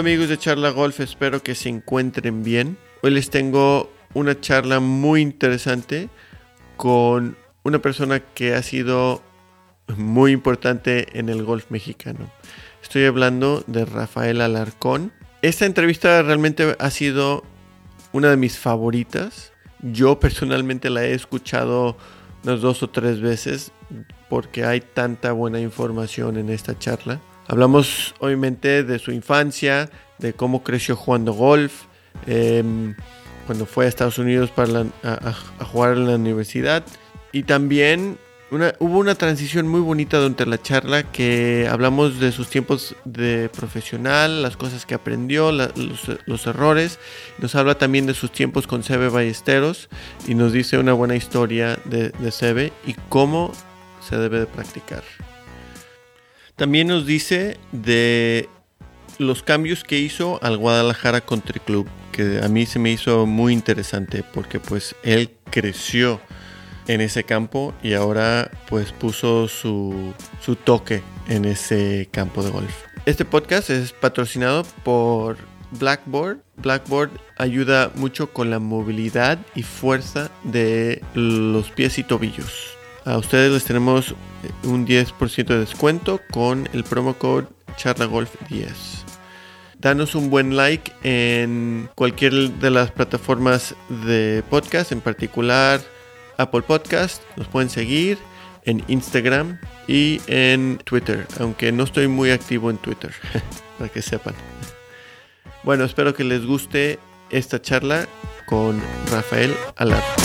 Amigos de Charla Golf, espero que se encuentren bien. Hoy les tengo una charla muy interesante con una persona que ha sido muy importante en el golf mexicano. Estoy hablando de Rafael Alarcón. Esta entrevista realmente ha sido una de mis favoritas. Yo personalmente la he escuchado unas dos o tres veces porque hay tanta buena información en esta charla. Hablamos obviamente de su infancia, de cómo creció jugando golf, em, cuando fue a Estados Unidos para a, jugar en la universidad y también hubo una transición muy bonita durante la charla que hablamos de sus tiempos de profesional, las cosas que aprendió, los, errores. Nos habla también de sus tiempos con Sebe Ballesteros y nos dice una buena historia de, de Sebe y cómo se debe de practicar. También nos dice de los cambios que hizo al Guadalajara Country Club, que a mí se me hizo muy interesante porque pues él creció en ese campo y ahora pues puso su, su toque en ese campo de golf. Este podcast es patrocinado por Blackboard. Blackboard ayuda mucho con la movilidad y fuerza de los pies y tobillos. A ustedes les tenemos un 10% de descuento con el promo code CharlaGolf10. Danos un buen like en cualquier de las plataformas de podcast, en particular Apple Podcast. Nos pueden seguir en Instagram y en Twitter, aunque no estoy muy activo en Twitter, para que sepan. Bueno, espero que les guste esta charla con Rafael Alarcón.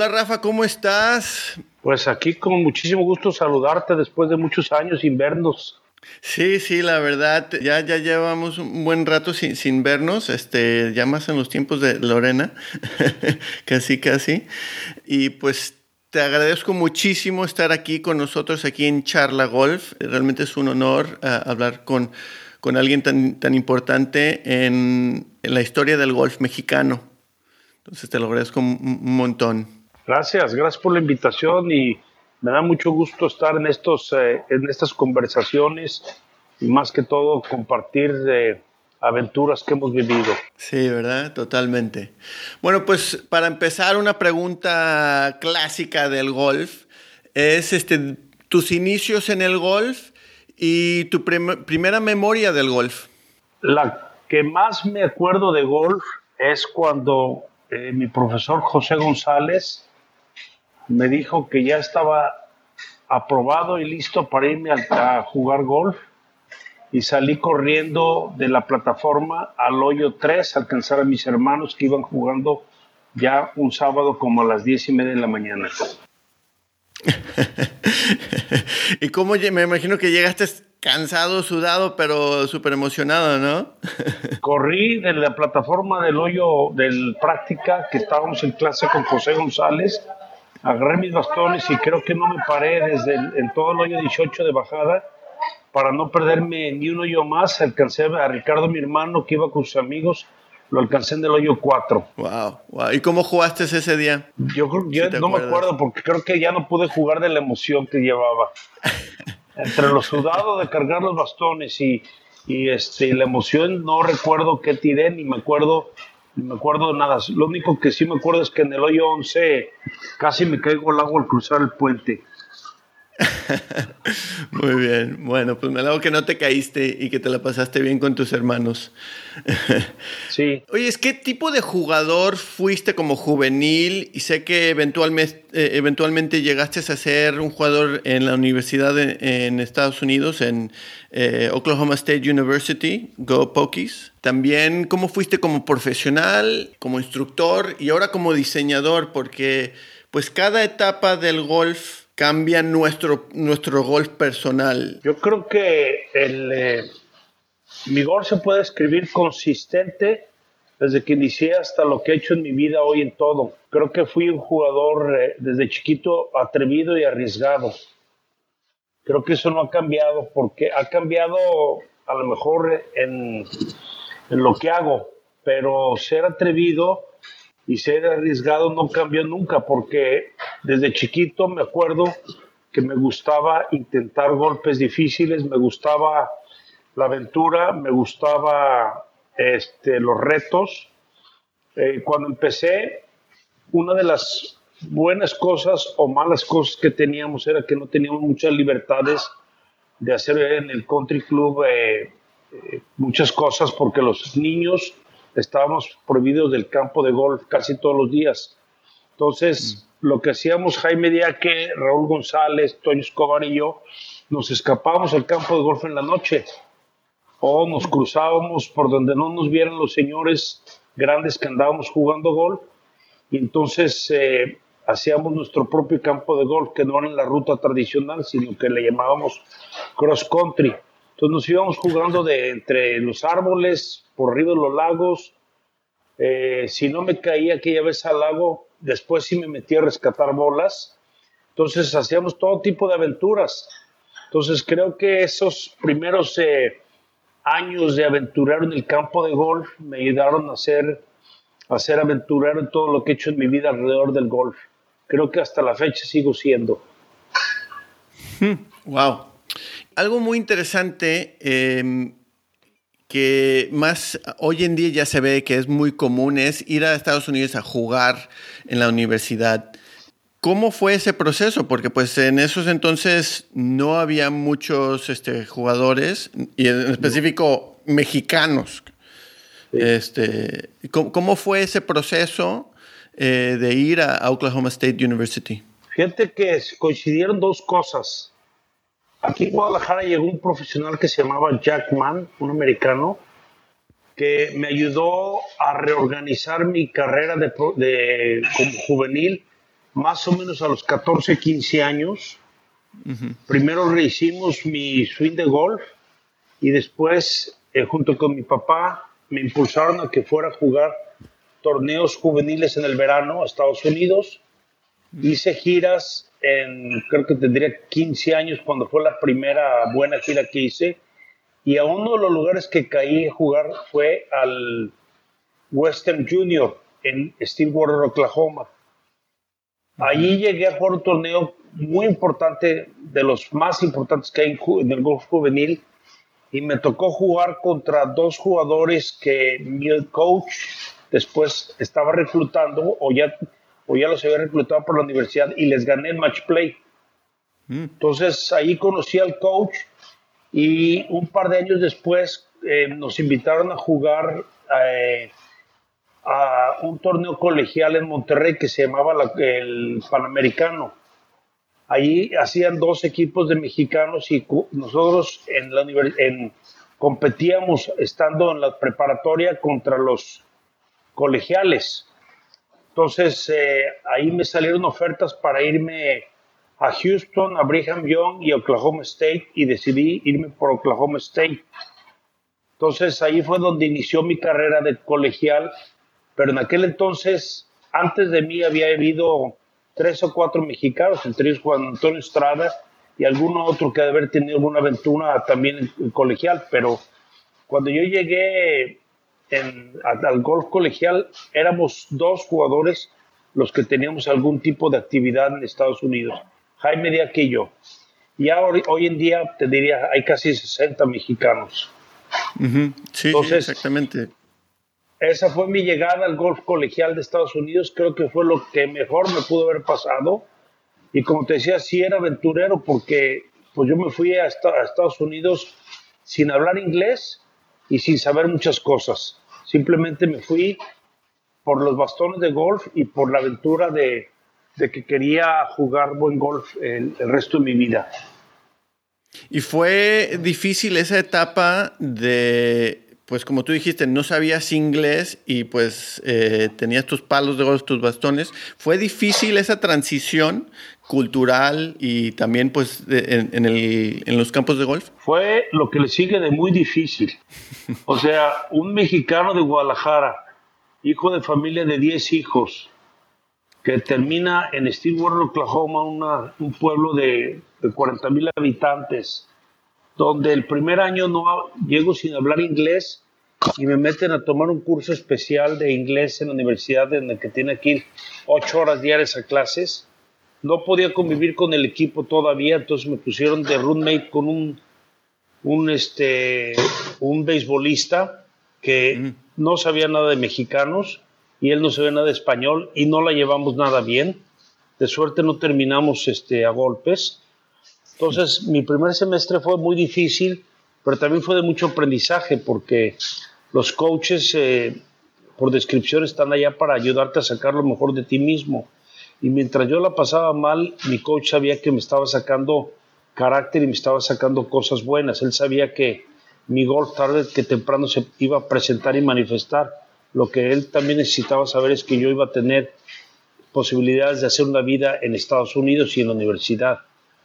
Hola Rafa, ¿cómo estás? Pues aquí con muchísimo gusto saludarte después de muchos años sin vernos. Sí, sí, la verdad, ya, ya llevamos un buen rato sin, sin vernos, este, ya más en los tiempos de Lorena, casi, casi. Y pues te agradezco muchísimo estar aquí con nosotros, aquí en Charla Golf. Realmente es un honor uh, hablar con, con alguien tan, tan importante en, en la historia del golf mexicano. Entonces te lo agradezco un montón. Gracias, gracias por la invitación y me da mucho gusto estar en, estos, eh, en estas conversaciones y más que todo compartir de aventuras que hemos vivido. Sí, ¿verdad? Totalmente. Bueno, pues para empezar, una pregunta clásica del golf es este, tus inicios en el golf y tu primera memoria del golf. La que más me acuerdo de golf es cuando eh, mi profesor José González me dijo que ya estaba aprobado y listo para irme a, jugar golf y salí corriendo de la plataforma al hoyo 3 a alcanzar a mis hermanos que iban jugando ya un sábado como a las 10 y media de la mañana. y cómo me imagino que llegaste cansado, sudado, pero súper emocionado, ¿no? Corrí de la plataforma del hoyo del práctica que estábamos en clase con José González agarré mis bastones y creo que no me paré desde el, todo el hoyo 18 de bajada para no perderme ni un hoyo más. Alcancé a Ricardo, mi hermano, que iba con sus amigos, lo alcancé en el hoyo 4. Wow, wow. ¿Y cómo jugaste ese día? Yo, no me acuerdo porque creo que ya no pude jugar de la emoción que llevaba. Entre los sudados de cargar los bastones y, y este, la emoción, no recuerdo qué tiré, ni me acuerdo me acuerdo nada. Lo único que sí me acuerdo es que en el hoyo 11 casi me caigo al agua al cruzar el puente. Muy bien. Bueno, pues me alegro que no te caíste y que te la pasaste bien con tus hermanos. sí. Oye, es ¿qué tipo de jugador fuiste como juvenil? Y sé que eventualmente, eh, eventualmente llegaste a ser un jugador en la universidad en Estados Unidos, en eh, Oklahoma State University, Go Pokies. También, ¿cómo fuiste como profesional, como instructor y ahora como diseñador? Porque pues cada etapa del golf cambia nuestro, nuestro golf personal? Yo creo que el, eh, mi golf se puede escribir consistente desde que inicié hasta lo que he hecho en mi vida hoy en todo. Creo que fui un jugador eh, desde chiquito atrevido y arriesgado. Creo que eso no ha cambiado porque ha cambiado a lo mejor en, en lo que hago, pero ser atrevido y ser arriesgado no cambió nunca porque desde chiquito me acuerdo que me gustaba intentar golpes difíciles, me gustaba la aventura, me gustaba este, los retos. Eh, cuando empecé, una de las buenas cosas o malas cosas que teníamos era que no teníamos muchas libertades de hacer en el country club eh, eh, muchas cosas porque los niños estábamos prohibidos del campo de golf casi todos los días. Entonces, mm. lo que hacíamos Jaime Diaque, Raúl González, Toño Escobar y yo, nos escapábamos al campo de golf en la noche o nos cruzábamos por donde no nos vieran los señores grandes que andábamos jugando golf y entonces eh, hacíamos nuestro propio campo de golf que no era en la ruta tradicional sino que le llamábamos cross country entonces nos íbamos jugando de entre los árboles, por arriba de los lagos. Eh, si no me caía aquella vez al lago, después sí me metí a rescatar bolas. Entonces hacíamos todo tipo de aventuras. Entonces creo que esos primeros eh, años de aventurar en el campo de golf me ayudaron a ser, a ser aventurero en todo lo que he hecho en mi vida alrededor del golf. Creo que hasta la fecha sigo siendo. Wow. Algo muy interesante em, que más hoy en día ya se ve que es muy común es ir a Estados Unidos a jugar en la universidad. ¿Cómo fue ese proceso? Porque pues en esos entonces no había muchos este, jugadores, y en específico mexicanos. Este, ¿cómo, fue ese proceso eh, de ir a Oklahoma State University? Fíjate que coincidieron dos cosas. Aquí en Guadalajara llegó un profesional que se llamaba Jack Mann, un americano, que me ayudó a reorganizar mi carrera de, como juvenil más o menos a los 14, 15 años. Primero rehicimos mi swing de golf y después, eh, junto con mi papá, me impulsaron a que fuera a jugar torneos juveniles en el verano a Estados Unidos. Hice giras en, creo que tendría 15 años cuando fue la primera buena gira que hice. Y a uno de los lugares que caí a jugar fue al Western Junior en Stillwater, Oklahoma. Allí llegué a jugar un torneo muy importante, de los más importantes que hay en el golf juvenil, y me tocó jugar contra dos jugadores que mi coach después estaba reclutando o ya o ya los había reclutado por la universidad y les gané el match play. Mm. Entonces ahí conocí al coach y un par de años después eh, nos invitaron a jugar eh, a un torneo colegial en Monterrey que se llamaba el Panamericano. Ahí hacían dos equipos de mexicanos y nosotros en la en, competíamos estando en la preparatoria contra los colegiales. Entonces eh, ahí me salieron ofertas para irme a Houston, a Brigham Young y Oklahoma State y decidí irme por Oklahoma State. Entonces ahí fue donde inició mi carrera de colegial, pero en aquel entonces, antes de mí había habido tres o cuatro mexicanos, entre ellos Juan Antonio Estrada y alguno otro que de haber tenido alguna aventura también en colegial, pero cuando yo llegué al golf colegial éramos dos jugadores los que teníamos algún tipo de actividad en Estados Unidos, Jaime Díaz y yo. Y ahora, hoy en día, te diría, hay casi 60 mexicanos. sí, exactamente. Esa fue mi llegada al golf colegial de Estados Unidos. Creo que fue lo que mejor me pudo haber pasado. Y como te decía, sí era aventurero porque pues yo me fui a Estados Unidos sin hablar inglés y sin saber muchas cosas. Simplemente me fui por los bastones de golf y por la aventura de, que quería jugar buen golf el, resto de mi vida. Y fue difícil esa etapa de, pues como tú dijiste, no sabías inglés y pues eh, tenías tus palos de golf, tus bastones. ¿Fue difícil esa transición cultural y también pues en, los campos de golf? Fue lo que le sigue de muy difícil. O sea, un mexicano de Guadalajara, hijo de familia de 10 hijos, que termina en Stillwater, Oklahoma, un pueblo de, de 40 mil habitantes, donde el primer año no llego sin hablar inglés y me meten a tomar un curso especial de inglés en la universidad en el que tiene que ir ocho horas diarias a clases no podía convivir con el equipo todavía, entonces me pusieron de roommate con un, un, este, un beisbolista que no sabía nada de mexicanos y él no sabía nada de español y no la llevamos nada bien. De suerte no terminamos este, a golpes. Entonces mi primer semestre fue muy difícil, pero también fue de mucho aprendizaje porque los coaches eh, por descripción están allá para ayudarte a sacar lo mejor de ti mismo. Y mientras yo la pasaba mal, mi coach sabía que me estaba sacando carácter y me estaba sacando cosas buenas. Él sabía que mi golf tarde que temprano se iba a presentar y manifestar. Lo que él también necesitaba saber es que yo iba a tener posibilidades de hacer una vida en Estados Unidos y en la universidad.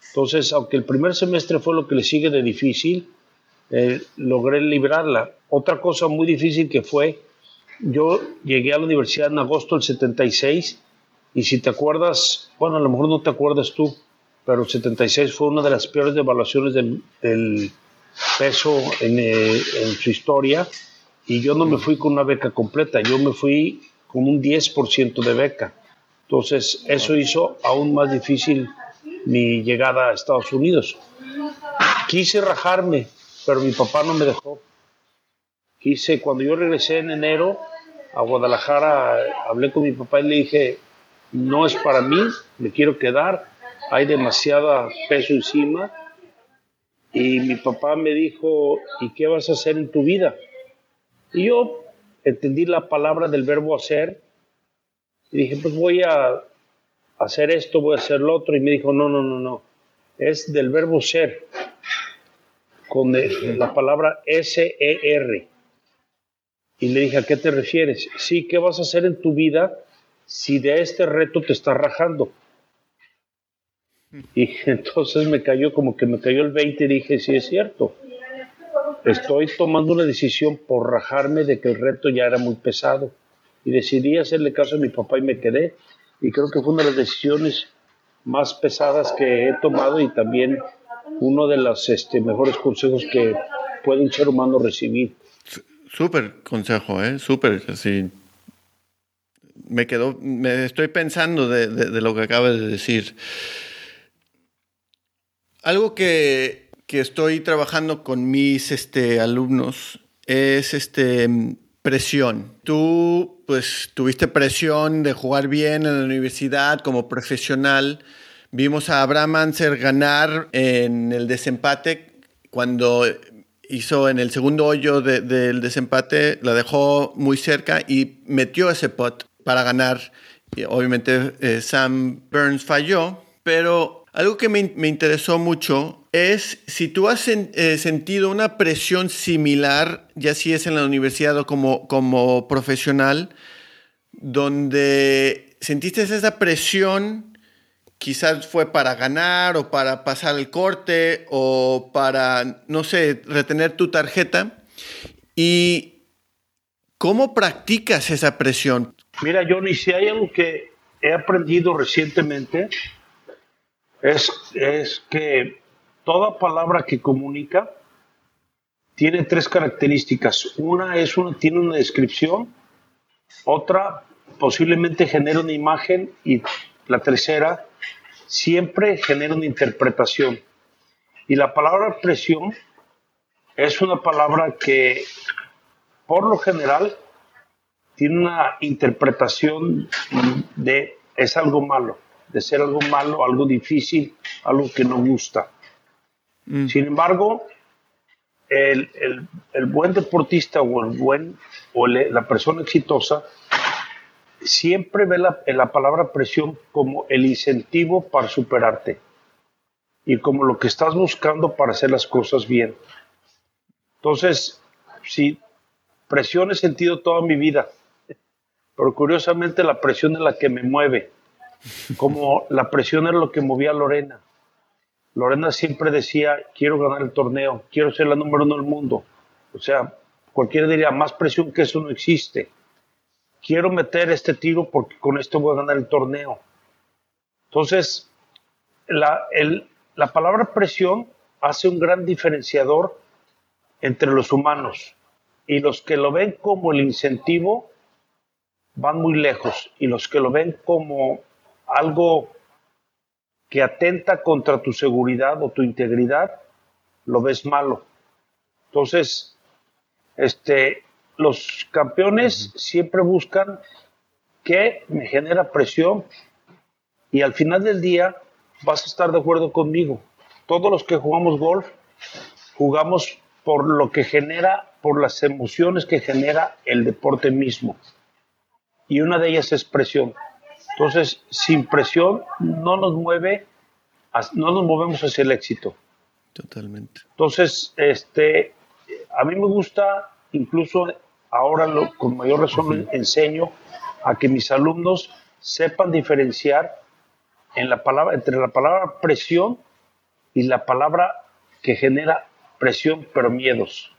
Entonces, aunque el primer semestre fue lo que le sigue de difícil, eh, logré librarla. Otra cosa muy difícil que fue, yo llegué a la universidad en agosto del 76 y si te acuerdas, bueno, a lo mejor no te acuerdas tú, pero el 76 fue una de las peores devaluaciones del, peso en, eh, en, su historia y yo no me fui con una beca completa, yo me fui con un 10% de beca. Entonces eso hizo aún más difícil mi llegada a Estados Unidos. Quise rajarme, pero mi papá no me dejó. Quise, cuando yo regresé en enero a Guadalajara, hablé con mi papá y le dije, no es para mí, me quiero quedar, hay demasiada peso encima. Y mi papá me dijo, ¿y qué vas a hacer en tu vida? Y yo entendí la palabra del verbo hacer y dije, pues voy a hacer esto, voy a hacer lo otro. Y me dijo, no, no, no, no, es del verbo ser, con la palabra S-E-R. Y le dije, ¿a qué te refieres? Sí, ¿qué vas a hacer en tu vida si de este reto te estás rajando? Y entonces me cayó como que me cayó el 20 y dije, sí es cierto. Estoy tomando una decisión por rajarme de que el reto ya era muy pesado. Y decidí hacerle caso a mi papá y me quedé. Y creo que fue una de las decisiones más pesadas que he tomado y también uno de los este, mejores consejos que puede un ser humano recibir. Súper consejo, ¿eh? Súper, así. Me quedó, me estoy pensando de, lo que acabas de decir. Algo que, estoy trabajando con mis este, alumnos es este, presión. Tú, pues, tuviste presión de jugar bien en la universidad como profesional. Vimos a Abraham Anser ganar en el desempate cuando hizo en el segundo hoyo del desempate, la dejó muy cerca y metió ese pot para ganar. Obviamente eh, Sam Burns falló, pero algo que me, interesó mucho es si tú has eh, sentido una presión similar, ya si es en la universidad o como, como profesional, donde sentiste esa presión quizás fue para ganar o para pasar el corte o para, no sé, retener tu tarjeta. ¿Y cómo practicas esa presión? Mira, Johnny, si hay algo que he aprendido recientemente, es, es que toda palabra que comunica tiene tres características. Una es una, tiene una descripción, otra posiblemente genera una imagen y la tercera siempre genera una interpretación. Y la palabra presión es una palabra que por lo general tiene una interpretación de es algo malo, de ser algo malo, algo difícil, algo que no gusta. Mm. Sin embargo, el, buen deportista o el buen o la persona exitosa siempre ve la, la palabra presión como el incentivo para superarte y como lo que estás buscando para hacer las cosas bien. Entonces, si presión he sentido toda mi vida, pero curiosamente la presión es la que me mueve, como la presión es lo que movía a Lorena. Lorena siempre decía, quiero ganar el torneo, quiero ser la número uno del mundo. O sea, cualquiera diría, más presión que eso no existe quiero meter este tiro porque con esto voy a ganar el torneo. Entonces, la, la palabra presión hace un gran diferenciador entre los humanos y los que lo ven como el incentivo van muy lejos y los que lo ven como algo que atenta contra tu seguridad o tu integridad, lo ves malo. Entonces, este, los campeones siempre buscan que me genera presión y al final del día vas a estar de acuerdo conmigo. Todos los que jugamos golf jugamos por lo que genera, por las emociones que genera el deporte mismo. Y una de ellas es presión. Entonces, sin presión no nos mueve, no nos movemos hacia el éxito. Totalmente. Entonces, este, a mí me gusta, incluso ahora lo, con mayor razón enseño a que mis alumnos sepan diferenciar en la palabra, entre la palabra presión y la palabra que genera presión pero miedos.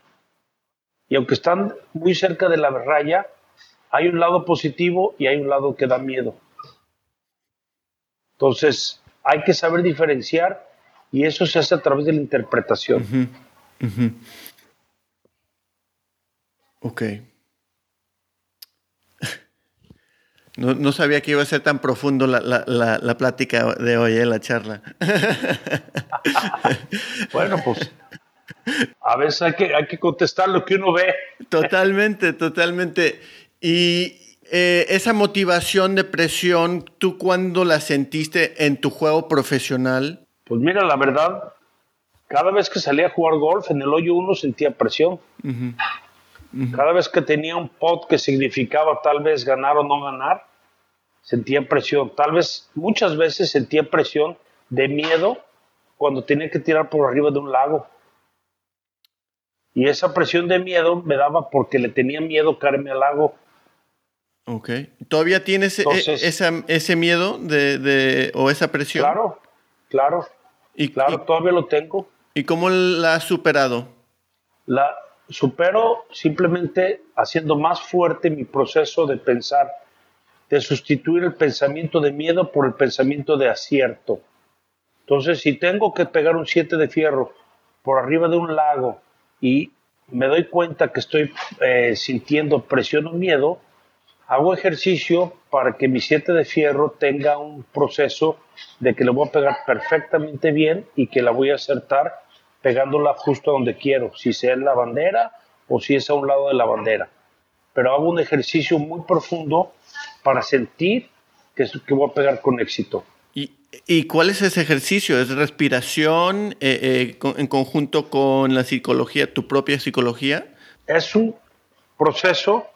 Y aunque están muy cerca de la raya, hay un lado positivo y hay un lado que da miedo. Entonces, hay que saber diferenciar y eso se hace a través de la interpretación. Ok. No, sabía que iba a ser tan profundo la, la, plática de hoy, ¿eh? la charla. bueno, pues a veces hay que, hay que contestar lo que uno ve. Totalmente, totalmente. Y eh, esa motivación de presión, ¿tú cuándo la sentiste en tu juego profesional? Pues mira, la verdad, cada vez que salía a jugar golf en el hoyo uno sentía presión. Cada vez que tenía un pot que significaba tal vez ganar o no ganar, sentía presión. Tal vez muchas veces sentía presión de miedo cuando tenía que tirar por arriba de un lago. Y esa presión de miedo me daba porque le tenía miedo caerme al lago. Ok. ¿Todavía tienes e, ese miedo de, o esa presión? Claro, claro. Y, claro, todavía lo tengo. ¿Y cómo la has superado? La supero simplemente haciendo más fuerte mi proceso de pensar de sustituir el pensamiento de miedo por el pensamiento de acierto. Entonces, si tengo que pegar un 7 de fierro por arriba de un lago y me doy cuenta que estoy eh, sintiendo presión o miedo, hago ejercicio para que mi 7 de fierro tenga un proceso de que le voy a pegar perfectamente bien y que la voy a acertar pegándola justo donde quiero, si sea en la bandera o si es a un lado de la bandera. Pero hago un ejercicio muy profundo para sentir que, que voy a pegar con éxito. ¿Y, ¿Y, cuál es ese ejercicio? ¿Es respiración eh, eh, en conjunto con la psicología, tu propia psicología? Es un proceso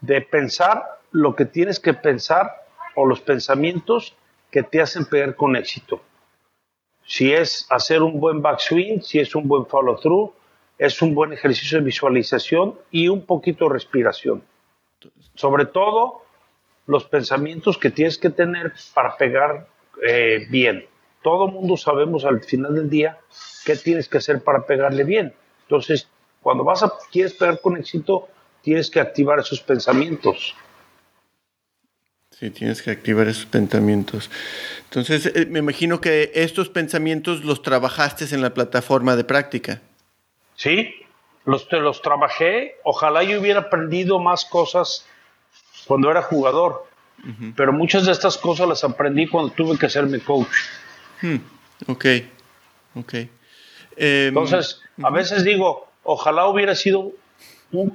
de pensar lo que tienes que pensar o los pensamientos que te hacen pegar con éxito. Si es hacer un buen backswing, si es un buen follow through, es un buen ejercicio de visualización y un poquito de respiración. Sobre todo, los pensamientos que tienes que tener para pegar eh, bien. Todo mundo sabemos al final del día qué tienes que hacer para pegarle bien. Entonces, cuando vas a quieres pegar con éxito, tienes que activar esos pensamientos. Sí, tienes que activar esos pensamientos. Entonces, eh, me imagino que estos pensamientos los trabajaste en la plataforma de práctica. Sí, los, los trabajé. Ojalá yo hubiera aprendido más cosas cuando era jugador. Pero muchas de estas cosas las aprendí cuando tuve que hacerme coach. Hmm, ok, ok. Em, Entonces, a veces digo, ojalá hubiera sido,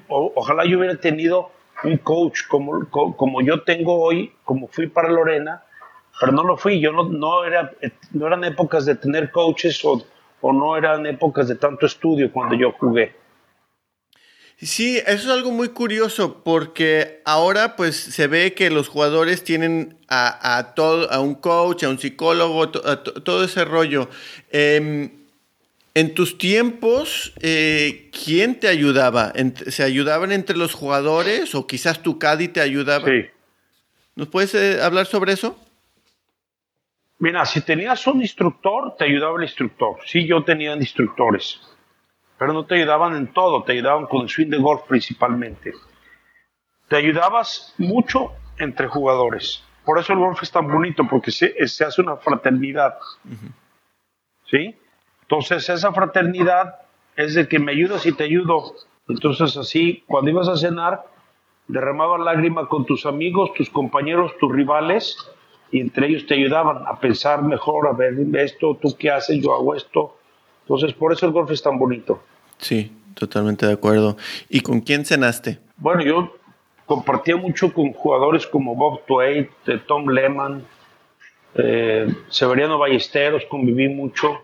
ojalá yo hubiera tenido un coach como, como, yo tengo hoy, como fui para Lorena, pero no lo fui. Yo no, no, era, no eran épocas de tener coaches o, o no eran épocas de tanto estudio cuando yo jugué. Sí, eso es algo muy curioso porque ahora pues se ve que los jugadores tienen a, todo, a un coach, a un psicólogo, todo ese rollo. Em, en tus tiempos, eh, ¿quién te ayudaba? ¿Se ayudaban entre los jugadores o quizás tu Caddy te ayudaba? Sí. ¿Nos puedes eh, hablar sobre eso? Mira, si tenías un instructor, te ayudaba el instructor. Sí, yo tenía instructores pero no te ayudaban en todo, te ayudaban con el swing de golf principalmente. Te ayudabas mucho entre jugadores. Por eso el golf es tan bonito, porque se, hace una fraternidad. ¿Sí? Entonces esa fraternidad es de que me ayudas y te ayudo. Entonces así, cuando ibas a cenar, derramabas lágrima con tus amigos, tus compañeros, tus rivales, y entre ellos te ayudaban a pensar mejor, a ver esto, tú qué haces, yo hago esto. Entonces, por eso el golf es tan bonito. Sí, totalmente de acuerdo. ¿Y con quién cenaste? Bueno, yo compartía mucho con jugadores como Bob Twait, eh, Tom Lehman, eh, Severiano Ballesteros, conviví mucho.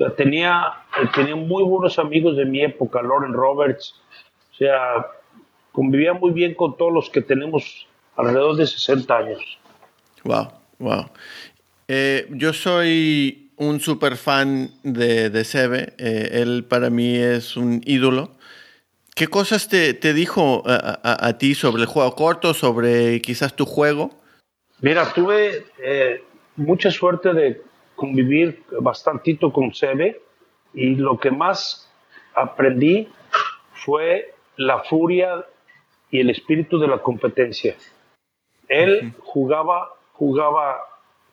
O sea, tenía, tenía muy buenos amigos de mi época, Lauren Roberts. O sea, convivía muy bien con todos los que tenemos alrededor de 60 años. Wow, wow. Eh, yo soy un super fan de, de Sebe. Eh, él para mí es un ídolo. ¿Qué cosas te, te dijo a, a, ti sobre el juego corto, sobre quizás tu juego? Mira, tuve eh, mucha suerte de convivir bastantito con Sebe y lo que más aprendí fue la furia y el espíritu de la competencia. Él jugaba jugaba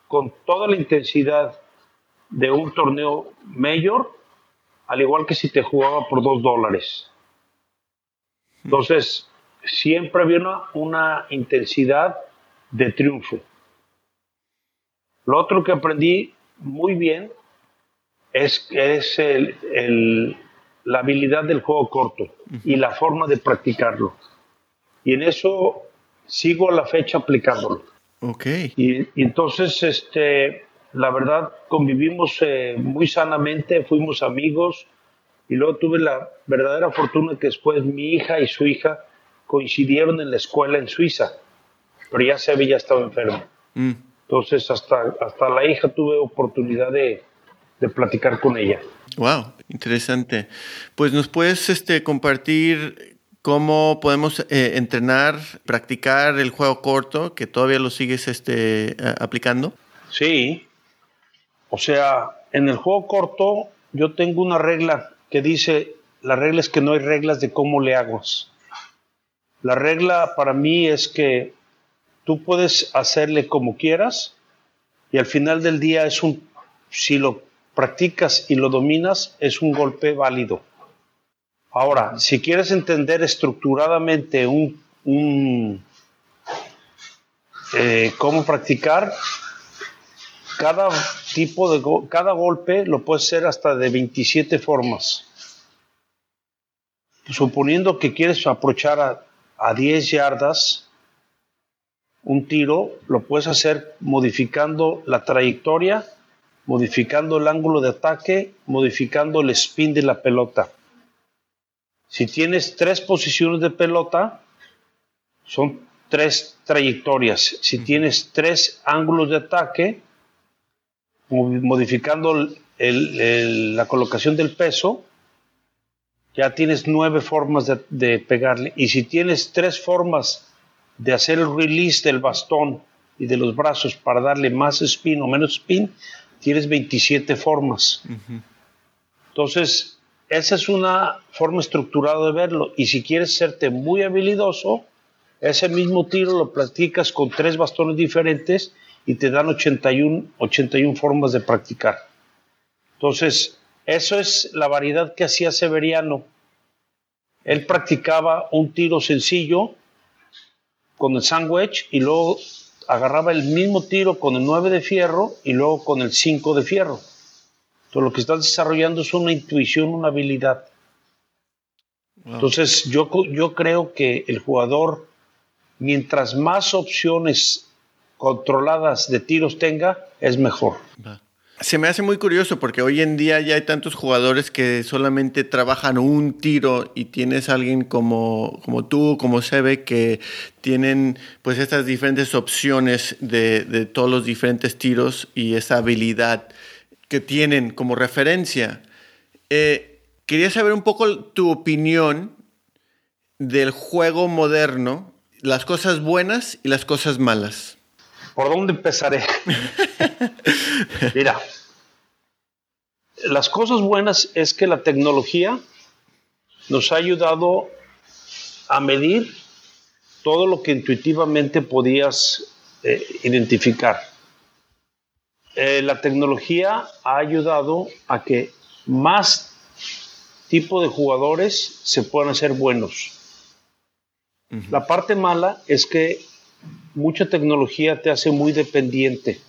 con toda la intensidad de un torneo mayor, al igual que si te jugaba por dos dólares. Entonces, siempre había una, intensidad de triunfo. Lo otro que aprendí muy bien es, es la habilidad del juego corto y la forma de practicarlo. Y en eso sigo a la fecha aplicándolo. Ok. Y, entonces, este, la verdad, convivimos eh, muy sanamente, fuimos amigos y luego tuve la verdadera fortuna que después mi hija y su hija coincidieron en la escuela en Suiza, pero ya se ya estaba enfermo. Mm. Entonces, hasta, hasta la hija tuve oportunidad de, de platicar con ella. Wow, interesante. Pues nos puedes este, compartir cómo podemos eh, entrenar, practicar el juego corto, que todavía lo sigues este, aplicando. Sí, o sea, en el juego corto yo tengo una regla que dice, la regla es que no hay reglas de cómo le hagas. La regla para mí es que tú puedes hacerle como quieras y al final del día es un, si lo practicas y lo dominas, es un golpe válido. Ahora, si quieres entender estructuradamente un, eh, cómo practicar, cada tipo de cada golpe lo puedes hacer hasta de 27 formas. Suponiendo que quieres aprovechar a, a 10 yardas un tiro, lo puedes hacer modificando la trayectoria, modificando el ángulo de ataque, modificando el spin de la pelota. Si tienes tres posiciones de pelota, son tres trayectorias. Si tienes tres ángulos de ataque, modificando la colocación del peso, ya tienes nueve formas de, de, pegarle. Y si tienes tres formas de hacer el release del bastón y de los brazos para darle más spin o menos spin, tienes 27 formas. Entonces, esa es una forma estructurada de verlo. Y si quieres serte muy habilidoso, ese mismo tiro lo practicas con tres bastones diferentes y te dan 81, 81 formas de practicar. Entonces, eso es la variedad que hacía Severiano. Él practicaba un tiro sencillo con el sandwich y luego agarraba el mismo tiro con el 9 de fierro y luego con el 5 de fierro lo que estás desarrollando es una intuición, una habilidad. Entonces, yo, yo creo que el jugador, mientras más opciones controladas de tiros tenga, es mejor. Se me hace muy curioso porque hoy en día ya hay tantos jugadores que solamente trabajan un tiro y tienes alguien como, como tú, como Sebe, que tienen pues estas diferentes opciones de, de todos los diferentes tiros y esa habilidad que tienen como referencia. Eh, quería saber un poco tu opinión del juego moderno, las cosas buenas y las cosas malas. ¿Por dónde empezaré? Mira, las cosas buenas es que la tecnología nos ha ayudado a medir todo lo que intuitivamente podías eh, identificar. Eh, la tecnología ha ayudado a que más tipo de jugadores se puedan hacer buenos. La parte mala es que mucha tecnología te hace muy dependiente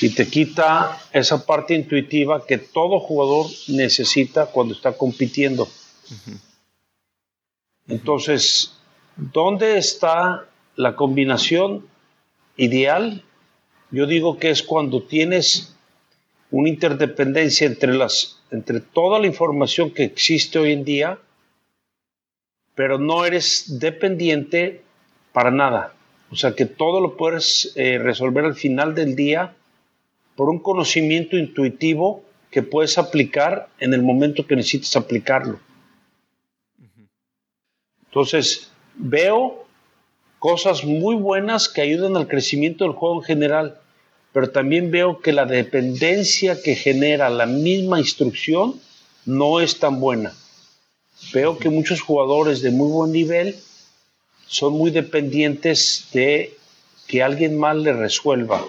y te quita esa parte intuitiva que todo jugador necesita cuando está compitiendo. Entonces, ¿dónde está la combinación ideal? Yo digo que es cuando tienes una interdependencia entre, las, entre toda la información que existe hoy en día, pero no eres dependiente para nada. O sea que todo lo puedes eh, resolver al final del día por un conocimiento intuitivo que puedes aplicar en el momento que necesites aplicarlo. Entonces, veo cosas muy buenas que ayudan al crecimiento del juego en general, pero también veo que la dependencia que genera la misma instrucción no es tan buena. Veo que muchos jugadores de muy buen nivel son muy dependientes de que alguien más le resuelva.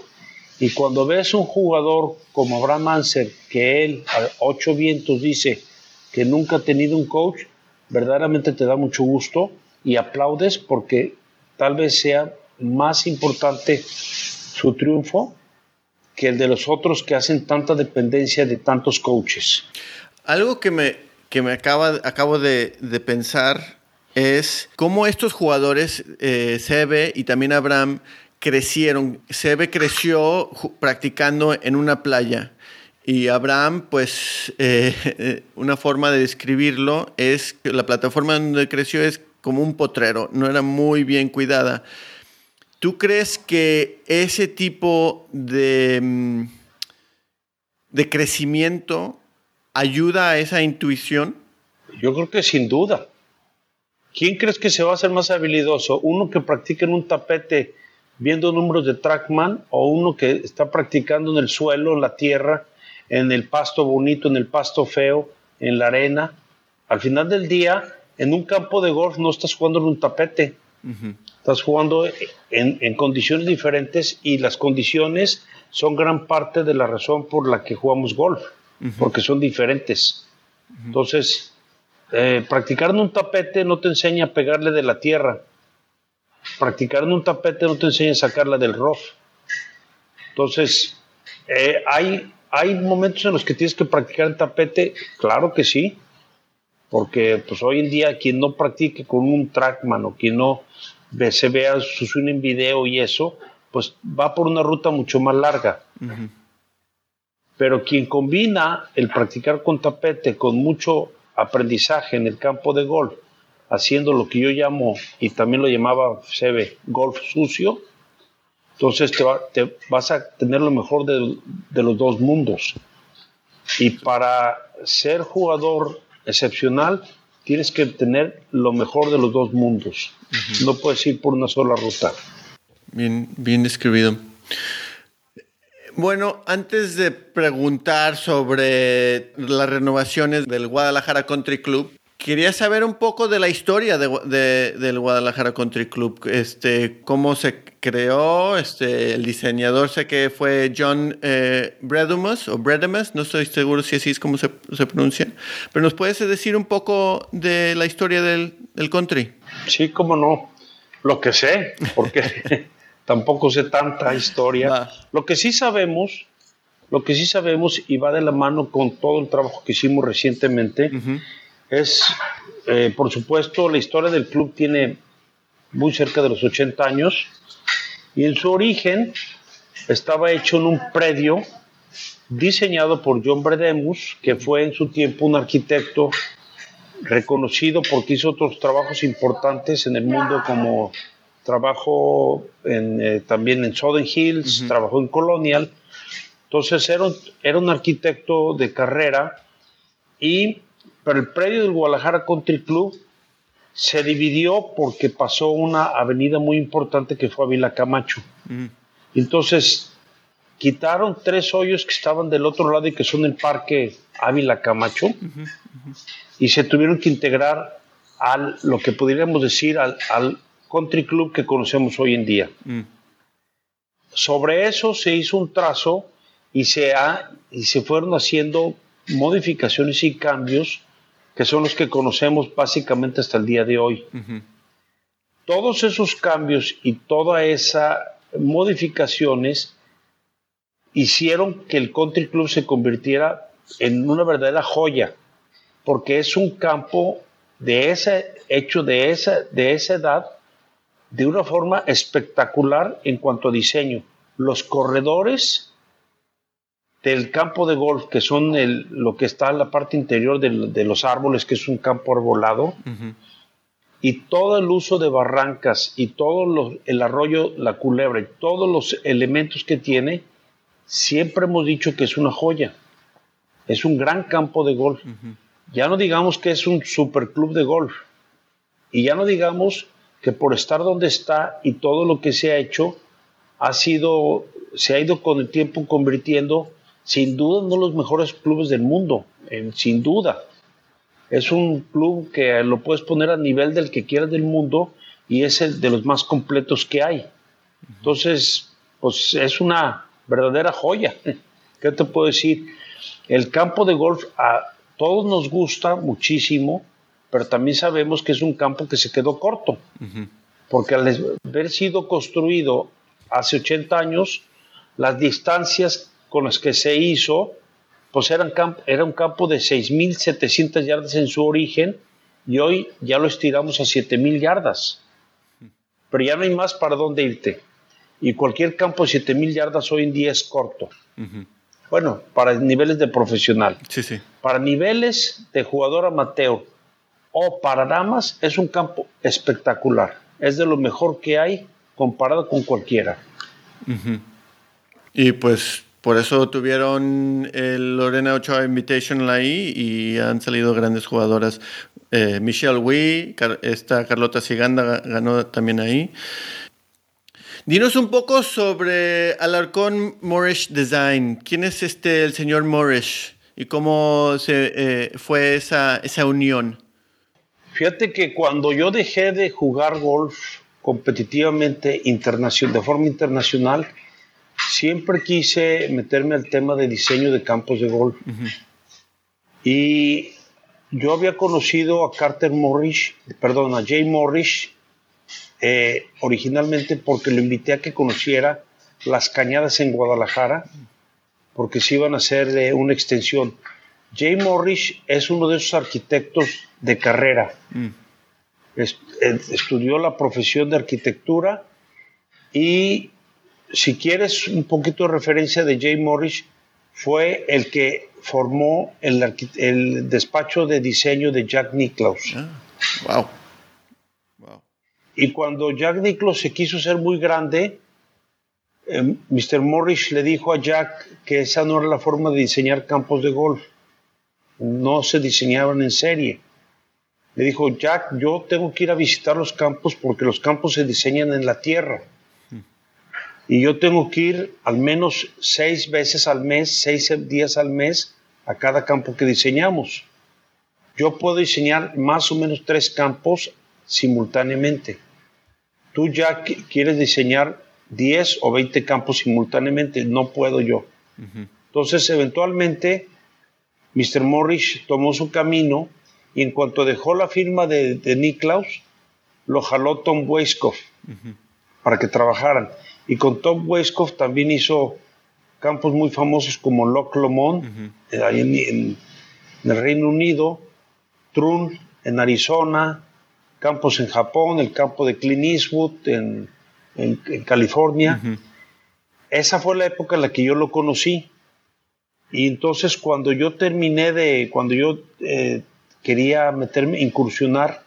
Y cuando ves un jugador como Abraham Anser, que él a ocho vientos dice que nunca ha tenido un coach, verdaderamente te da mucho gusto y aplaudes porque tal vez sea más importante su triunfo que el de los otros que hacen tanta dependencia de tantos coaches. Algo que me, que me acaba, acabo de, de pensar es cómo estos jugadores, eh, Sebe y también Abraham, crecieron. Sebe creció practicando en una playa. Y Abraham, pues, eh, una forma de describirlo es que la plataforma donde creció es como un potrero, no era muy bien cuidada. ¿Tú crees que ese tipo de, mm, de crecimiento ayuda a esa intuición? Yo creo que sin duda. ¿Quién crees que se va a hacer más habilidoso? ¿Uno que practica en un tapete viendo números de trackman o uno que está practicando en el suelo, en la tierra, en el pasto bonito, en el pasto feo, en la arena? Al final del día, en un campo de golf no estás jugando en un tapete, estás jugando en, condiciones diferentes y las condiciones son gran parte de la razón por la que jugamos golf, porque son diferentes. Entonces, eh, practicar en un tapete no te enseña a pegarle de la tierra. Practicar en un tapete no te enseña a sacarla del rough. Entonces, eh, hay, hay momentos en los que tienes que practicar en tapete, claro que sí, porque pues hoy en día quien no practique con un trackman o quien no se vea su en video y eso, pues va por una ruta mucho más larga. Pero quien combina el practicar con tapete con mucho aprendizaje en el campo de golf, haciendo lo que yo llamo, y también lo llamaba Sebe, golf sucio, entonces te, vas a tener lo mejor de, de, los dos mundos. Y para ser jugador excepcional, tienes que tener lo mejor de los dos mundos. No puedes ir por una sola ruta. Bien, bien describido. Bueno, antes de preguntar sobre las renovaciones del Guadalajara Country Club, quería saber un poco de la historia del Guadalajara Country Club, este, cómo se creó, este, el diseñador sé que fue John eh, o no estoy seguro si así es como se, pronuncia, pero nos puedes decir un poco de la historia del, del country. Sí, cómo no, lo que sé, porque tampoco sé tanta historia. Lo que sí sabemos, lo que sí sabemos y va de la mano con todo el trabajo que hicimos recientemente, es, eh, por supuesto, la historia del club tiene muy cerca de los 80 años y en su origen estaba hecho en un predio diseñado por John Bredemus, que fue en su tiempo un arquitecto reconocido porque hizo otros trabajos importantes en el mundo como trabajó eh, también en Southern Hills, trabajó en Colonial. Entonces era un, era un arquitecto de carrera y pero el predio del Guadalajara Country Club se dividió porque pasó una avenida muy importante que fue Ávila Camacho. Entonces quitaron tres hoyos que estaban del otro lado y que son el parque Ávila Camacho y se tuvieron que integrar a lo que podríamos decir al, country club que conocemos hoy en día. Mm. Sobre eso se hizo un trazo y se, ha, y se fueron haciendo modificaciones y cambios que son los que conocemos básicamente hasta el día de hoy. todos esos cambios y todas esas modificaciones hicieron que el country club se convirtiera en una verdadera joya, porque es un campo de ese hecho de esa, de esa edad de una forma espectacular en cuanto a diseño. Los corredores del campo de golf, que son el, lo que está en la parte interior de, los árboles, que es un campo arbolado, y todo el uso de barrancas y todo el arroyo, la culebra y todos los elementos que tiene, siempre hemos dicho que es una joya. Es un gran campo de golf. Ya no digamos que es un superclub de golf. Y ya no digamos que por estar donde está y todo lo que se ha hecho, ha sido, se ha ido con el tiempo convirtiendo, sin duda, uno de los mejores clubes del mundo, sin duda. Es un club que lo puedes poner a nivel del que quieras del mundo y es el de los más completos que hay. Entonces, pues es una verdadera joya. ¿Qué te puedo decir? El campo de golf a todos nos gusta muchísimo, pero también sabemos que es un campo que se quedó corto, porque al haber sido construido hace 80 años, las distancias con las que se hizo, pues eran era un campo de 6.700 yardas en su origen y hoy ya lo estiramos a 7.000 yardas. Pero ya no hay más para dónde irte. Y cualquier campo de 7.000 yardas hoy en día es corto. Bueno, para niveles de profesional. Sí, sí. Para niveles de jugador amateur o para damas es un campo espectacular. Es de lo mejor que hay comparado con cualquiera. Y pues por eso tuvieron el Lorena Ochoa Invitational ahí y han salido grandes jugadoras. Eh, Michelle Wee, esta Carlota Siganda ganó también ahí. Dinos un poco sobre Alarcón Moorish Design. ¿Quién es este el señor Moorish y cómo se, eh, fue esa, esa unión? Fíjate que cuando yo dejé de jugar golf competitivamente internacional, de forma internacional, siempre quise meterme al tema de diseño de campos de golf. Y yo había conocido a Carter Morris, perdón, a Jay Morris, eh, originalmente porque lo invité a que conociera las cañadas en Guadalajara, porque se iban a hacer eh, una extensión. Jay Morris es uno de esos arquitectos de carrera. Mm. estudió la profesión de arquitectura y si quieres un poquito de referencia de Jay Morris, fue el que formó el, despacho de diseño de Jack Nicklaus. wow. wow. Y cuando Jack Nicklaus se quiso ser muy grande, eh, Mr. Morris le dijo a Jack que esa no era la forma de diseñar campos de golf no se diseñaban en serie. Le dijo, Jack, yo tengo que ir a visitar los campos porque los campos se diseñan en la tierra. Y yo tengo que ir al menos seis veces al mes, seis días al mes a cada campo que diseñamos. Yo puedo diseñar más o menos tres campos simultáneamente. Tú, Jack, quieres diseñar 10 o 20 campos simultáneamente, no puedo yo. Entonces, eventualmente, Mr. Morris tomó su camino y en cuanto dejó la firma de, de Niklaus, lo jaló Tom Weiskopf para que trabajaran. Y con Tom Weiskopf también hizo campos muy famosos como Loch Lomond, eh, ahí en, el Reino Unido, Trun en Arizona, campos en Japón, el campo de Clint Eastwood en, California. Esa fue la época en la que yo lo conocí. Y entonces cuando yo terminé de, cuando yo eh, quería meterme, incursionar,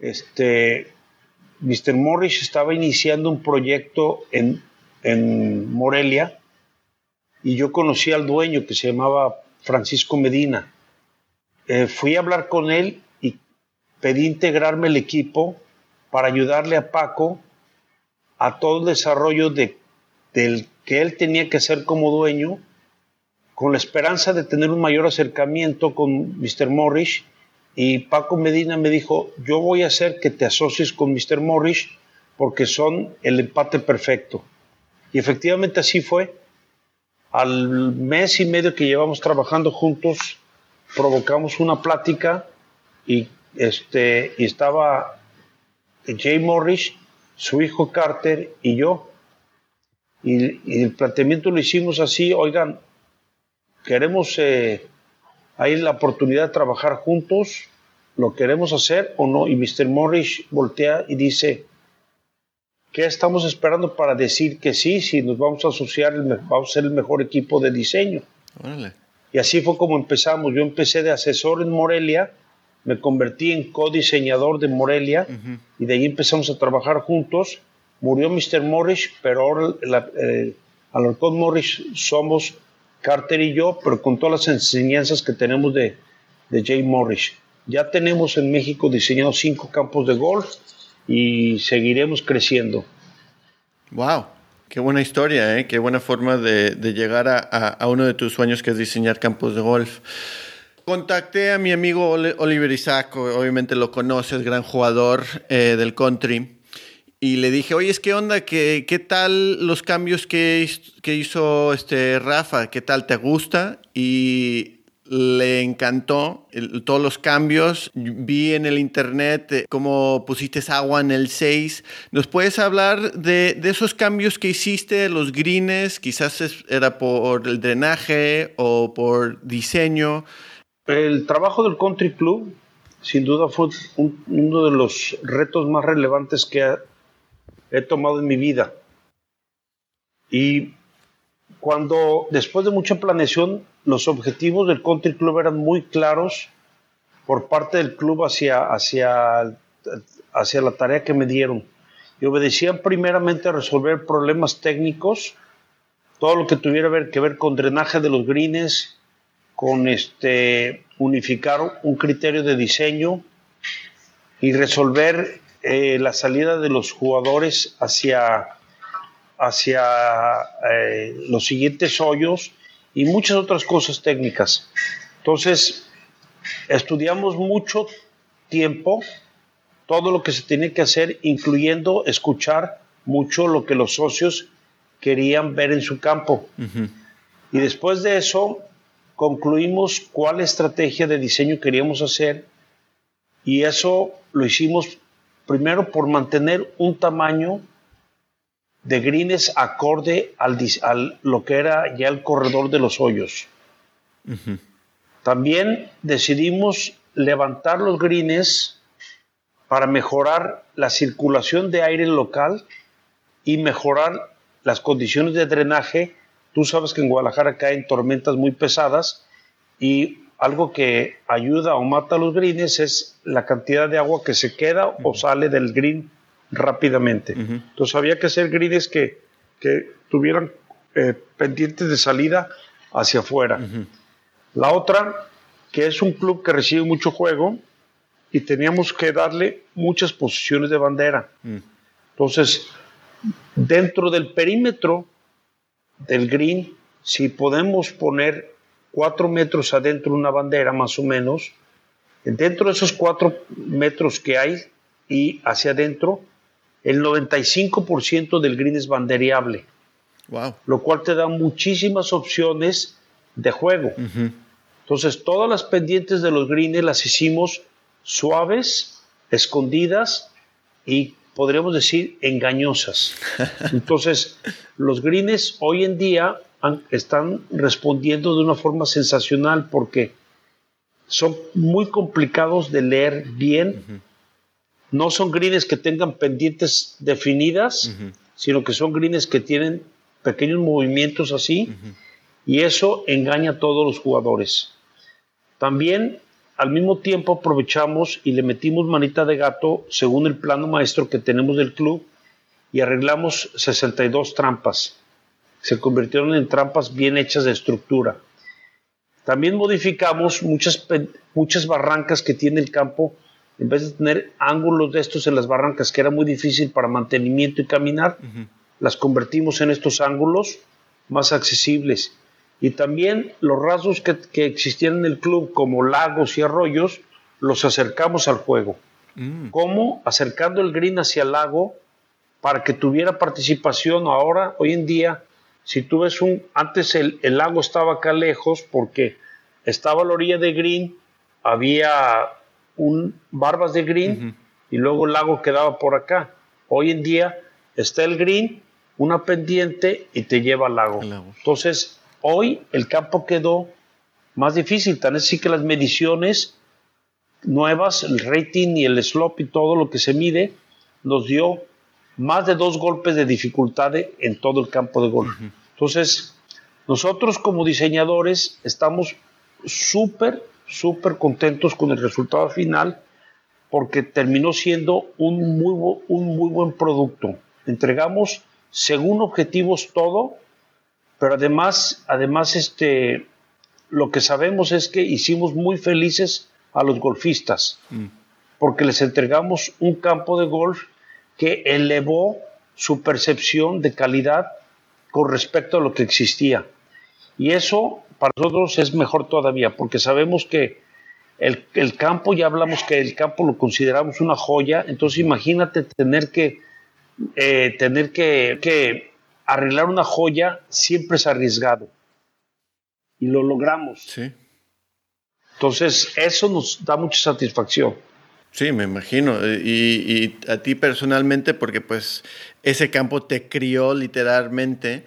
este, Mr. Morris estaba iniciando un proyecto en, Morelia y yo conocí al dueño que se llamaba Francisco Medina. Eh, fui a hablar con él y pedí integrarme el equipo para ayudarle a Paco a todo el desarrollo de, del que él tenía que hacer como dueño con la esperanza de tener un mayor acercamiento con Mr. Morris. Y Paco Medina me dijo, yo voy a hacer que te asocies con Mr. Morris porque son el empate perfecto. Y efectivamente así fue. Al mes y medio que llevamos trabajando juntos, provocamos una plática y, este, y estaba Jay Morris, su hijo Carter y yo. Y, el planteamiento lo hicimos así, oigan, queremos, eh, hay la oportunidad de trabajar juntos, lo queremos hacer o no. Y Mr. Morris voltea y dice, ¿qué estamos esperando para decir que sí? Si nos vamos a asociar, vamos a ser el mejor equipo de diseño. Y así fue como empezamos. Yo empecé de asesor en Morelia, me convertí en codiseñador de Morelia y de ahí empezamos a trabajar juntos. Murió Mr. Morris, pero ahora la, eh, Morris somos Carter y yo, pero con todas las enseñanzas que tenemos de, de Jay Morris. Ya tenemos en México diseñados cinco campos de golf y seguiremos creciendo. ¡Wow! Qué buena historia, ¿eh? qué buena forma de, llegar a, uno de tus sueños que es diseñar campos de golf. Contacté a mi amigo Oliver Isaac, obviamente lo conoces, gran jugador eh, del country, y le dije, oye, ¿qué onda? ¿Qué, qué tal los cambios que, que hizo este Rafa? ¿Qué tal te gusta? Y le encantó todos los cambios. Vi en el internet eh, cómo pusiste agua en el 6. ¿Nos puedes hablar de, esos cambios que hiciste, los greens? Quizás era por el drenaje o por diseño. El trabajo del Country Club, sin duda, fue uno de los retos más relevantes que he tomado en mi vida. Y cuando después de mucha planeación los objetivos del country club eran muy claros por parte del club hacia, hacia, hacia la tarea que me dieron y obedecían primeramente a resolver problemas técnicos, todo lo que tuviera que ver con drenaje de los greens, con este, unificar un criterio de diseño y resolver eh, la salida de los jugadores hacia hacia eh, los siguientes hoyos y muchas otras cosas técnicas. Entonces, estudiamos mucho tiempo todo lo que se tiene que hacer, incluyendo escuchar mucho lo que los socios querían ver en su campo. Y después de eso, concluimos cuál estrategia de diseño queríamos hacer y eso lo hicimos primero por mantener un tamaño de greens acorde al, lo que era ya el corredor de los hoyos. También decidimos levantar los greens para mejorar la circulación de aire local y mejorar las condiciones de drenaje. Tú sabes que en Guadalajara caen tormentas muy pesadas y algo que ayuda o mata a los greens es la cantidad de agua que se queda o sale del green rápidamente. Entonces había que hacer grids que, tuvieran eh, pendientes de salida hacia afuera. La otra, que es un club que recibe mucho juego y teníamos que darle muchas posiciones de bandera. Entonces, dentro del perímetro del green, si podemos poner cuatro metros adentro una bandera más o menos, dentro de esos cuatro metros que hay y hacia adentro, el 95% del green es banderiable, lo cual te da muchísimas opciones de juego. Entonces, todas las pendientes de los greens las hicimos suaves, escondidas y podríamos decir engañosas. Entonces, los greens hoy en día están respondiendo de una forma sensacional porque son muy complicados de leer bien. No son greens que tengan pendientes definidas, sino que son greens que tienen pequeños movimientos así, y eso engaña a todos los jugadores. También al mismo tiempo aprovechamos y le metimos manita de gato según el plano maestro que tenemos del club y arreglamos 62 trampas. Se convirtieron en trampas bien hechas de estructura. También modificamos muchas, muchas barrancas que tiene el campo en vez de tener ángulos de estos en las barrancas, que era muy difícil para mantenimiento y caminar, las convertimos en estos ángulos más accesibles. Y también los rasgos que, existían en el club, como lagos y arroyos, los acercamos al juego. Mm. ¿Cómo? Acercando el green hacia el lago para que tuviera participación. Ahora, hoy en día, si tú ves un, antes el, el lago estaba acá lejos porque estaba a la orilla de green, había un barbas de green y y luego el lago quedaba por acá. Hoy en día está el green, una pendiente y te lleva al lago. Entonces, hoy el campo quedó más difícil, tan es así que las mediciones nuevas, el rating y el slope y todo lo que se mide, nos dio más de dos golpes de dificultad en todo el campo de golf. Entonces, nosotros como diseñadores estamos súper, súper contentos con el resultado final porque terminó siendo un muy, un muy buen producto. Entregamos según objetivos todo, pero además, además este, lo que sabemos es que hicimos muy felices a los golfistas, mm. porque les entregamos un campo de golf que elevó su percepción de calidad con respecto a lo que existía. Y eso para nosotros es mejor todavía, porque sabemos que el, campo, ya hablamos que el campo lo consideramos una joya, entonces imagínate tener que, eh, tener que, que arreglar una joya siempre es arriesgado. Y lo logramos. Sí. Entonces, eso nos da mucha satisfacción. Sí, me imagino. Y, a ti personalmente, porque pues ese campo te crió literalmente.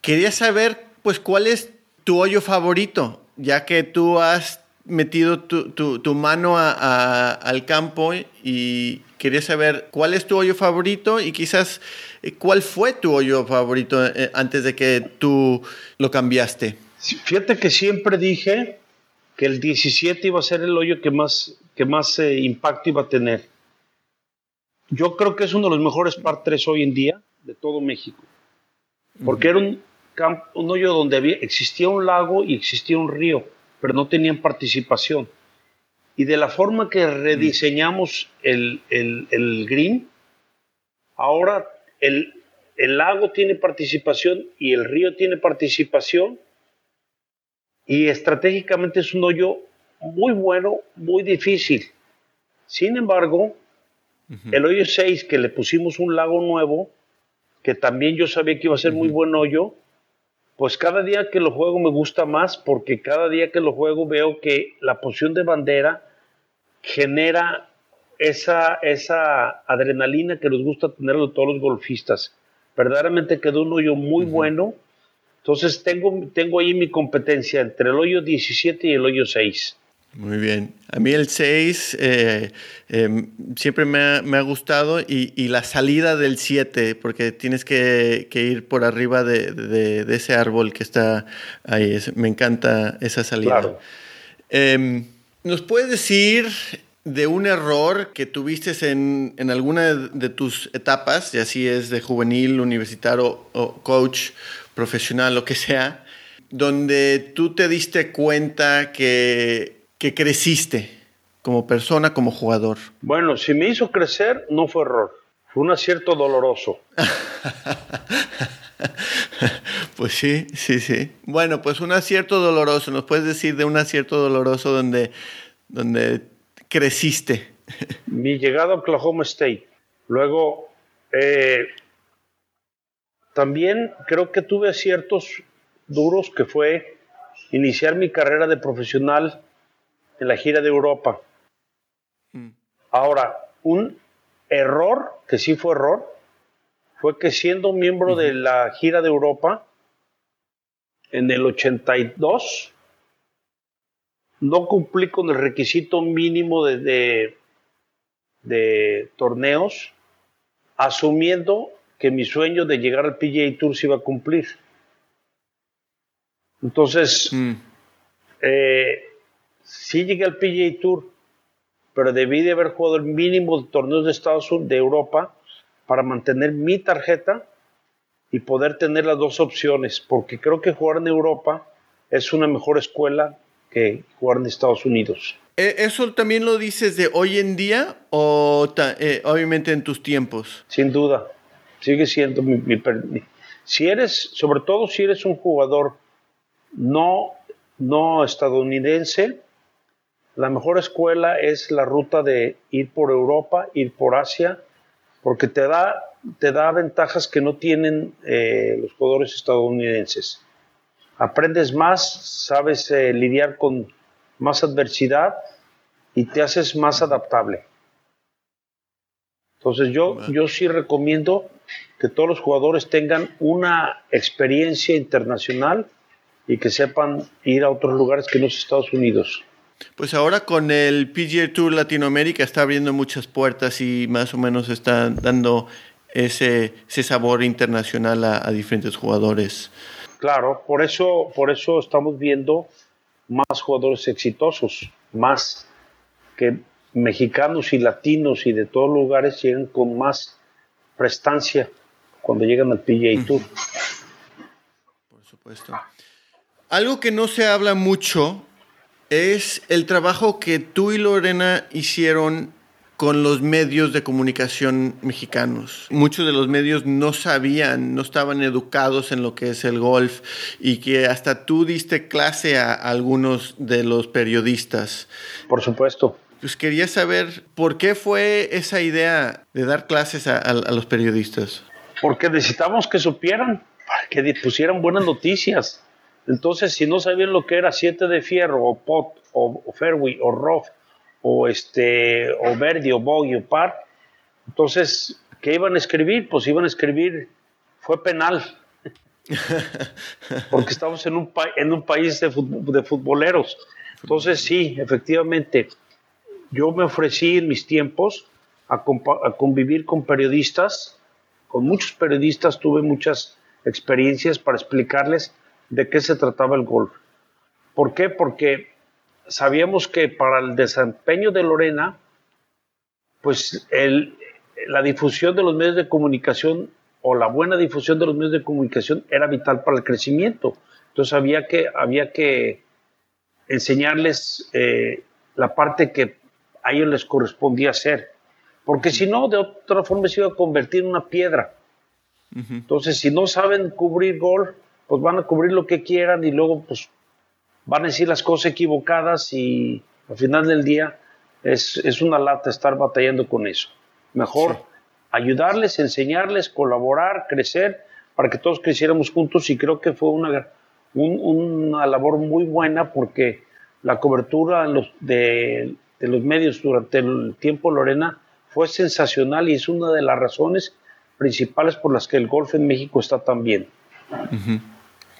Quería saber, pues, cuál es tu hoyo favorito, ya que tú has metido tu, mano al campo y quería saber cuál es tu hoyo favorito y quizás eh, cuál fue tu hoyo favorito eh, antes de que tú lo cambiaste. Fíjate que siempre dije que el 17 iba a ser el hoyo que más, que más eh, impacto iba a tener. Yo creo que es uno de los mejores par 3 hoy en día de todo México. Porque era un, un hoyo donde había, existía un lago y existía un río, pero no tenían participación. Y de la forma que rediseñamos el, el, green, ahora el, el lago tiene participación y el río tiene participación y estratégicamente es un hoyo muy bueno, muy difícil. Sin embargo, el hoyo 6, que le pusimos un lago nuevo, que también yo sabía que iba a ser muy buen hoyo, pues cada día que lo juego me gusta más porque cada día que lo juego veo que la posición de bandera genera esa, esa adrenalina que nos gusta tener todos los golfistas. Verdaderamente quedó un hoyo muy bueno entonces tengo, tengo ahí mi competencia entre el hoyo 17 y el hoyo 6. Muy bien. A mí el 6 eh, em, siempre me ha, gustado y, la salida del 7, porque tienes que, ir por arriba de, ese árbol que está ahí. me encanta esa salida. Claro. Em, ¿Nos puedes decir de un error que tuviste en, en, alguna de tus etapas, y así es de juvenil, universitario o coach, profesional, lo que sea, donde tú te diste cuenta que, que creciste como persona, como jugador? Bueno, si me hizo crecer, no fue error, fue un acierto doloroso. pues sí, sí, sí. Bueno, pues un acierto doloroso, ¿nos puedes decir de un acierto doloroso donde, donde creciste? Mi llegada a Oklahoma State. Luego, eh, también creo que tuve aciertos duros que fue iniciar mi carrera de profesional en la gira de Europa. Mm. Ahora, un error, que sí fue error, fue que siendo miembro de la gira de Europa, en el 82, no cumplí con el requisito mínimo de, de torneos, asumiendo que mi sueño de llegar al PGA Tour se iba a cumplir. Entonces, mm. eh, sí llegué al PGA Tour, pero debí de haber jugado el mínimo de torneos de Estados Unidos, de Europa, para mantener mi tarjeta y poder tener las dos opciones, porque creo que jugar en Europa es una mejor escuela que jugar en Estados Unidos. ¿E-, ¿Eso también lo dices de hoy en día o eh, obviamente en tus tiempos? Sin duda sigue siendo mi, si eres, sobre todo si eres un jugador no, no estadounidense, la mejor escuela es la ruta de ir por Europa, ir por Asia, porque te da, te da ventajas que no tienen eh, los jugadores estadounidenses. Aprendes más, sabes eh, lidiar con más adversidad y te haces más adaptable. Entonces yo, yo sí recomiendo que todos los jugadores tengan una experiencia internacional y que sepan ir a otros lugares que no es Estados Unidos. Pues ahora con el PGA Tour Latinoamérica está abriendo muchas puertas y más o menos está dando ese, ese sabor internacional a, diferentes jugadores. Claro, por eso, por eso estamos viendo más jugadores exitosos, más que mexicanos y latinos y de todos lugares lleguen con más prestancia cuando llegan al PGA Tour. Por supuesto. Algo que no se habla mucho es el trabajo que tú y Lorena hicieron con los medios de comunicación mexicanos. Muchos de los medios no sabían, no estaban educados en lo que es el golf y que hasta tú diste clase a algunos de los periodistas. Por supuesto. Pues quería saber por qué fue esa idea de dar clases a, los periodistas. Porque necesitamos que supieran, que pusieran buenas noticias. Entonces, si no sabían lo que era 7 de fierro, o pot, o, fairway, o rough, o este, o verde, o bogey, o par, entonces, ¿qué iban a escribir? Pues iban a escribir, fue penal. Porque estamos en un, en un país de, de futboleros. Entonces, sí, efectivamente, yo me ofrecí en mis tiempos a, a convivir con periodistas, con muchos periodistas tuve muchas experiencias para explicarles de qué se trataba el golf. ¿Por qué? Porque sabíamos que para el desempeño de Lorena, pues el, la difusión de los medios de comunicación o la buena difusión de los medios de comunicación era vital para el crecimiento. Entonces había que, había que enseñarles eh, la parte que a ellos les correspondía hacer. Porque si no, de otra forma se iba a convertir en una piedra. Entonces, si no saben cubrir golf, pues van a cubrir lo que quieran y luego pues van a decir las cosas equivocadas y al final del día es, una lata estar batallando con eso. Mejor ayudarles, enseñarles, colaborar, crecer para que todos creciéramos juntos y creo que fue una, una labor muy buena porque la cobertura de, los medios durante el tiempo Lorena fue sensacional y es una de las razones principales por las que el golf en México está tan bien.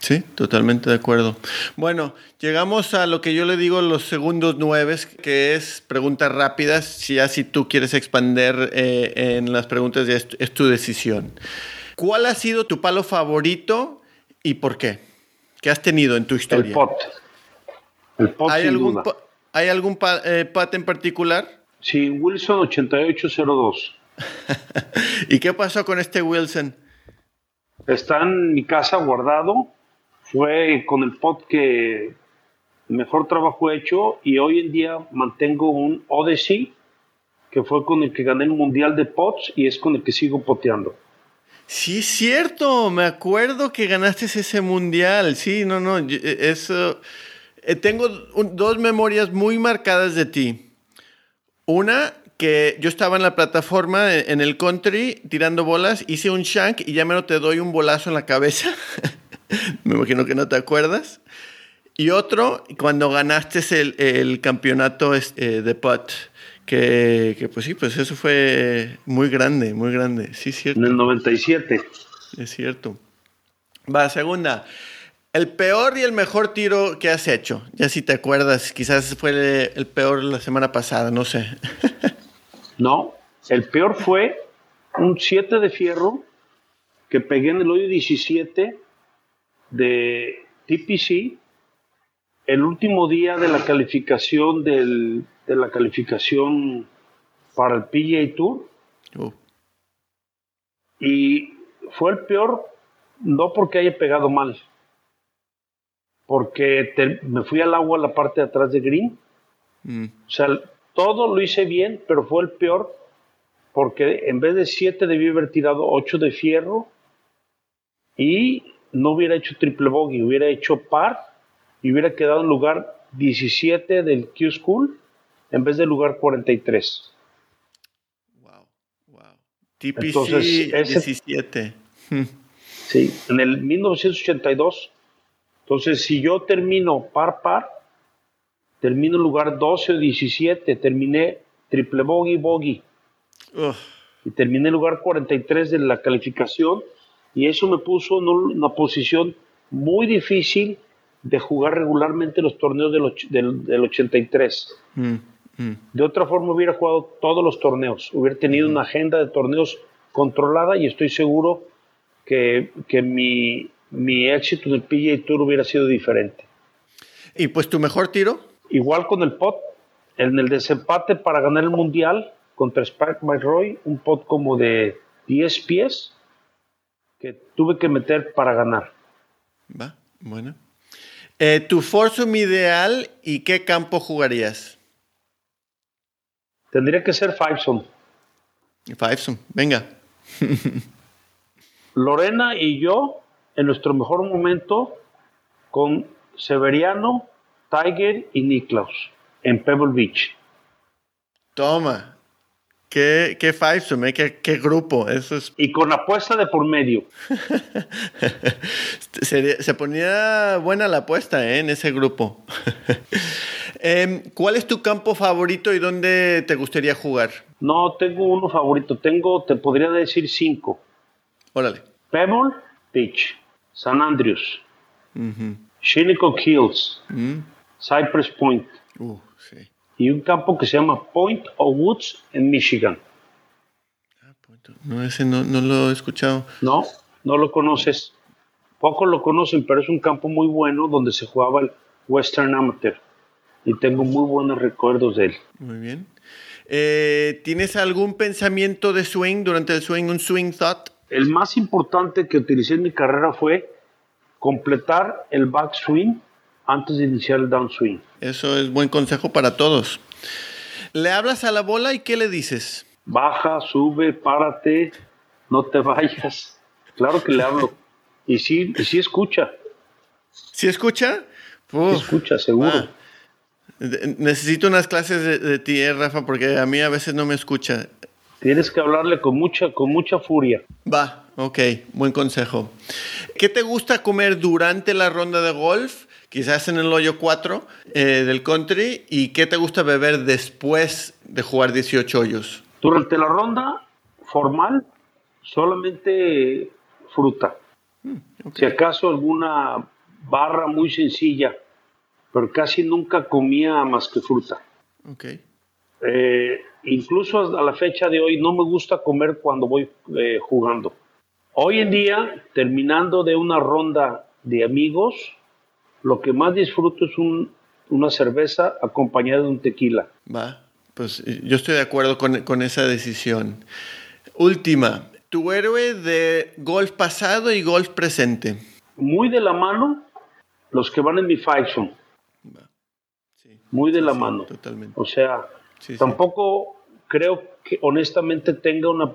Sí, totalmente de acuerdo. Bueno, llegamos a lo que yo le digo los segundos nueve, que es preguntas rápidas. Si ya si tú quieres expander eh, en las preguntas, ya es, tu decisión. ¿Cuál ha sido tu palo favorito y por qué? ¿Qué has tenido en tu historia? El pot. El pot ¿Hay algún, ¿Hay algún eh, pat en particular? Sí, Wilson 8802. ¿Y qué pasó con este Wilson? Está en mi casa guardado fue con el pot que mejor trabajo he hecho y hoy en día mantengo un Odyssey que fue con el que gané el mundial de pots y es con el que sigo poteando. Sí, cierto, me acuerdo que ganaste ese mundial. Sí, no, no, eh, eso. Eh, tengo dos memorias muy marcadas de ti. Una, que yo estaba en la plataforma en el country tirando bolas, hice un shank y ya me lo te doy un bolazo en la cabeza. me imagino que no te acuerdas. Y otro, cuando ganaste el, el campeonato este, de putt, que, que, pues sí, pues eso fue muy grande, muy grande, sí, cierto. En el 97. Es cierto. Va, segunda. El peor y el mejor tiro que has hecho. Ya si te acuerdas, quizás fue el peor la semana pasada, no sé. no, el peor fue un 7 de fierro que pegué en el hoyo 17 de TPC el último día de la calificación del, de la calificación para el PGA Tour. Oh. Y fue el peor, no porque haya pegado mal, porque me fui al agua a la parte de atrás de Green. Mm. O sea, todo lo hice bien, pero fue el peor porque en vez de 7 debí haber tirado 8 de fierro y no hubiera hecho triple bogey, hubiera hecho par y hubiera quedado en lugar 17 del Q School en vez del lugar 43. Wow, wow. TPC 17. sí, en el 1982. Entonces, si yo termino par par, termino en lugar 12 o 17, terminé triple bogey bogey. y terminé en lugar 43 de la calificación y eso me puso en una posición muy difícil de jugar regularmente los torneos del, del, 83. Mm, mm. De otra forma hubiera jugado todos los torneos, hubiera tenido una agenda de torneos controlada y estoy seguro que, que mi, mi éxito en el PGA Tour hubiera sido diferente. ¿Y pues tu mejor tiro? Igual con el pot, en el desempate para ganar el mundial contra Spike McRoy, un pot como de 10 pies que tuve que meter para ganar. Va, bueno. Eh, ¿Tu Forsum ideal y qué campo jugarías? Tendría que ser Fiveson. Fiveson, venga. Lorena y yo, en nuestro mejor momento, con Severiano, Tiger y Niklaus, en Pebble Beach. Toma. Qué, qué fivesome, ¿eh? qué, grupo. Eso es... Y con apuesta de por medio. se, ponía buena la apuesta ¿eh? en ese grupo. Em, ¿Cuál es tu campo favorito y dónde te gustaría jugar? No, tengo uno favorito. Tengo, te podría decir cinco. Órale. Pebble Beach, San Andrews, Shinnecock Hills, mm. Cypress Point. Uh, y un campo que se llama Point of Woods en Michigan. Ah, no, ese no, lo he escuchado. No, no lo conoces. Pocos lo conocen, pero es un campo muy bueno donde se jugaba el Western Amateur. Y tengo muy buenos recuerdos de él. Muy bien. Eh, ¿Tienes algún pensamiento de swing durante el swing, un swing thought? El más importante que utilicé en mi carrera fue completar el backswing antes de iniciar el downswing. Eso es buen consejo para todos. ¿Le hablas a la bola y qué le dices? Baja, sube, párate, no te vayas. Claro que le hablo. Y sí, y sí escucha. ¿Sí escucha? escucha, seguro. Necesito unas clases de, de, ti, eh, Rafa, porque a mí a veces no me escucha. Tienes que hablarle con mucha, con mucha furia. Va, ok, buen consejo. ¿Qué te gusta comer durante la ronda de golf quizás en el hoyo 4 eh, del country. ¿Y qué te gusta beber después de jugar 18 hoyos? Durante la ronda formal, solamente fruta. Mm, si acaso alguna barra muy sencilla, pero casi nunca comía más que fruta. Okay. Eh, incluso a la fecha de hoy no me gusta comer cuando voy eh, jugando. Hoy en día, terminando de una ronda de amigos, lo que más disfruto es una cerveza acompañada de un tequila. Va, pues eh, yo estoy de acuerdo con, esa decisión. Última, tu héroe de golf pasado y golf presente. Muy de la mano, los que van en mi faction. Muy de la mano. Totalmente. O sea, tampoco creo que honestamente tenga una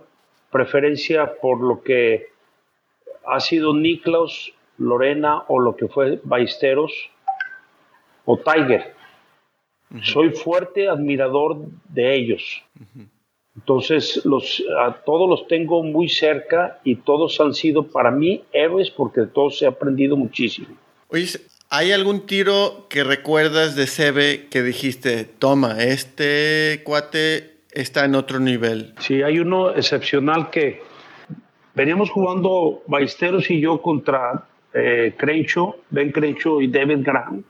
preferencia por lo que ha sido Niklaus Lorena o lo que fue Ballesteros o Tiger. Soy fuerte admirador de ellos. Entonces, los, a todos los tengo muy cerca y todos han sido para mí héroes porque de todos he aprendido muchísimo. Oye, ¿hay algún tiro que recuerdas de Sebe que dijiste, toma, este cuate está en otro nivel? Sí, hay uno excepcional que veníamos jugando Ballesteros y yo contra eh, Ben Crenshaw y David Graham.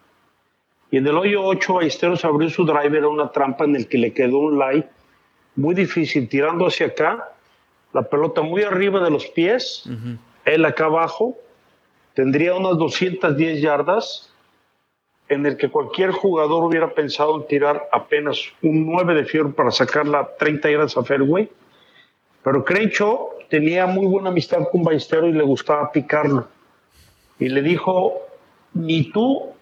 Y en el hoyo 8, Ballesteros abrió su driver a una trampa en el que le quedó un light muy difícil, tirando hacia acá, la pelota muy arriba de los pies, él acá abajo, tendría unas 210 yardas, en el que cualquier jugador hubiera pensado en tirar apenas un 9 de fierro para sacarla 30 yardas a fairway. Pero Crenshaw tenía muy buena amistad con Ballesteros y le gustaba picarlo y le dijo, ni tú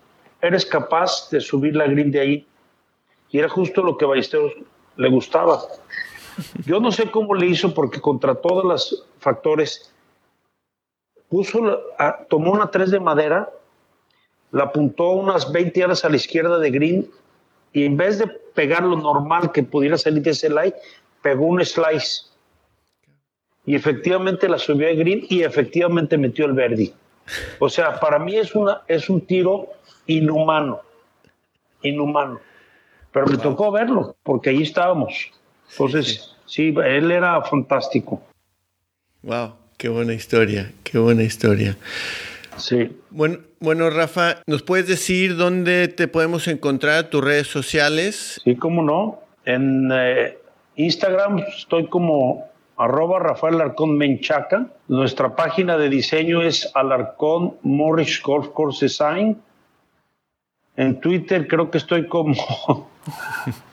eres capaz de subir la green de ahí. Y era justo lo que a Ballesteros le gustaba. Yo no sé cómo le hizo porque contra todos los factores puso, tomó una 3 de madera, la apuntó unas 20 yardas a la izquierda de green y en vez de pegar lo normal que pudiera salir de ese light, pegó un slice. Y efectivamente la subió a green y efectivamente metió el verde. O sea, para mí es, una, es un tiro inhumano, inhumano. Pero me tocó verlo, porque ahí estábamos. Entonces, Sí, él era fantástico. Wow, qué buena historia, qué buena historia. Sí. Bueno, bueno, Rafa, ¿nos puedes decir dónde te podemos encontrar tus redes sociales? Sí, cómo no. En eh, Instagram estoy como arroba Rafael Alarcón Menchaca. Nuestra página de diseño es Alarcón Morris Golf Course Design. En Twitter creo que estoy como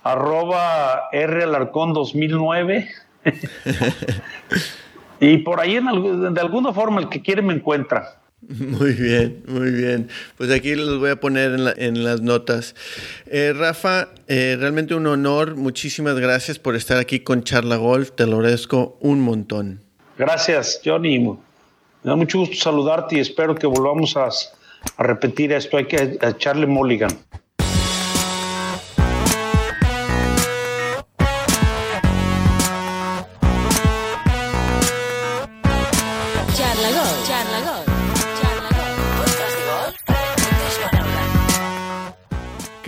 arroba R Alarcón 2009. y por ahí en, de alguna forma el que quiere me encuentra. Muy bien, muy bien. Pues aquí los voy a poner en, las notas. Eh, Rafa, eh, realmente un honor. Muchísimas gracias por estar aquí con Charla Golf. Te lo agradezco un montón. Gracias, Johnny. Me da mucho gusto saludarte y espero que volvamos a, a repetir esto. Hay que echarle mulligan.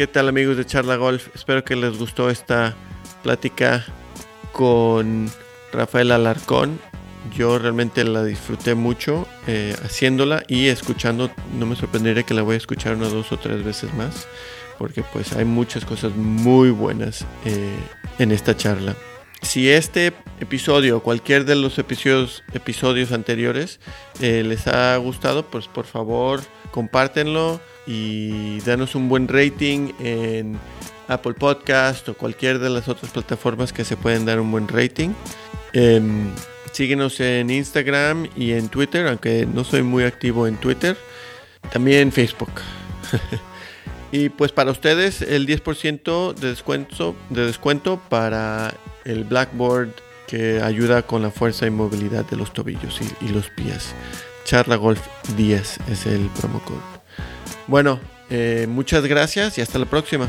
¿Qué tal amigos de Charla Golf? Espero que les gustó esta plática con Rafael Alarcón. Yo realmente la disfruté mucho eh, haciéndola y escuchando. No me sorprendería que la voy a escuchar una, dos o tres veces más. Porque pues hay muchas cosas muy buenas eh, en esta charla. Si este episodio o cualquier de los episodios, episodios anteriores eh, les ha gustado, pues por favor compártenlo y danos un buen rating en Apple Podcast o cualquier de las otras plataformas que se pueden dar un buen rating. Em, síguenos en Instagram y en Twitter, aunque no soy muy activo en Twitter. También en Facebook. y pues para ustedes el 10% de descuento, de descuento para el Blackboard que ayuda con la fuerza y movilidad de los tobillos y, los pies. Charla Golf 10 es el promo code. Bueno, eh, muchas gracias y hasta la próxima.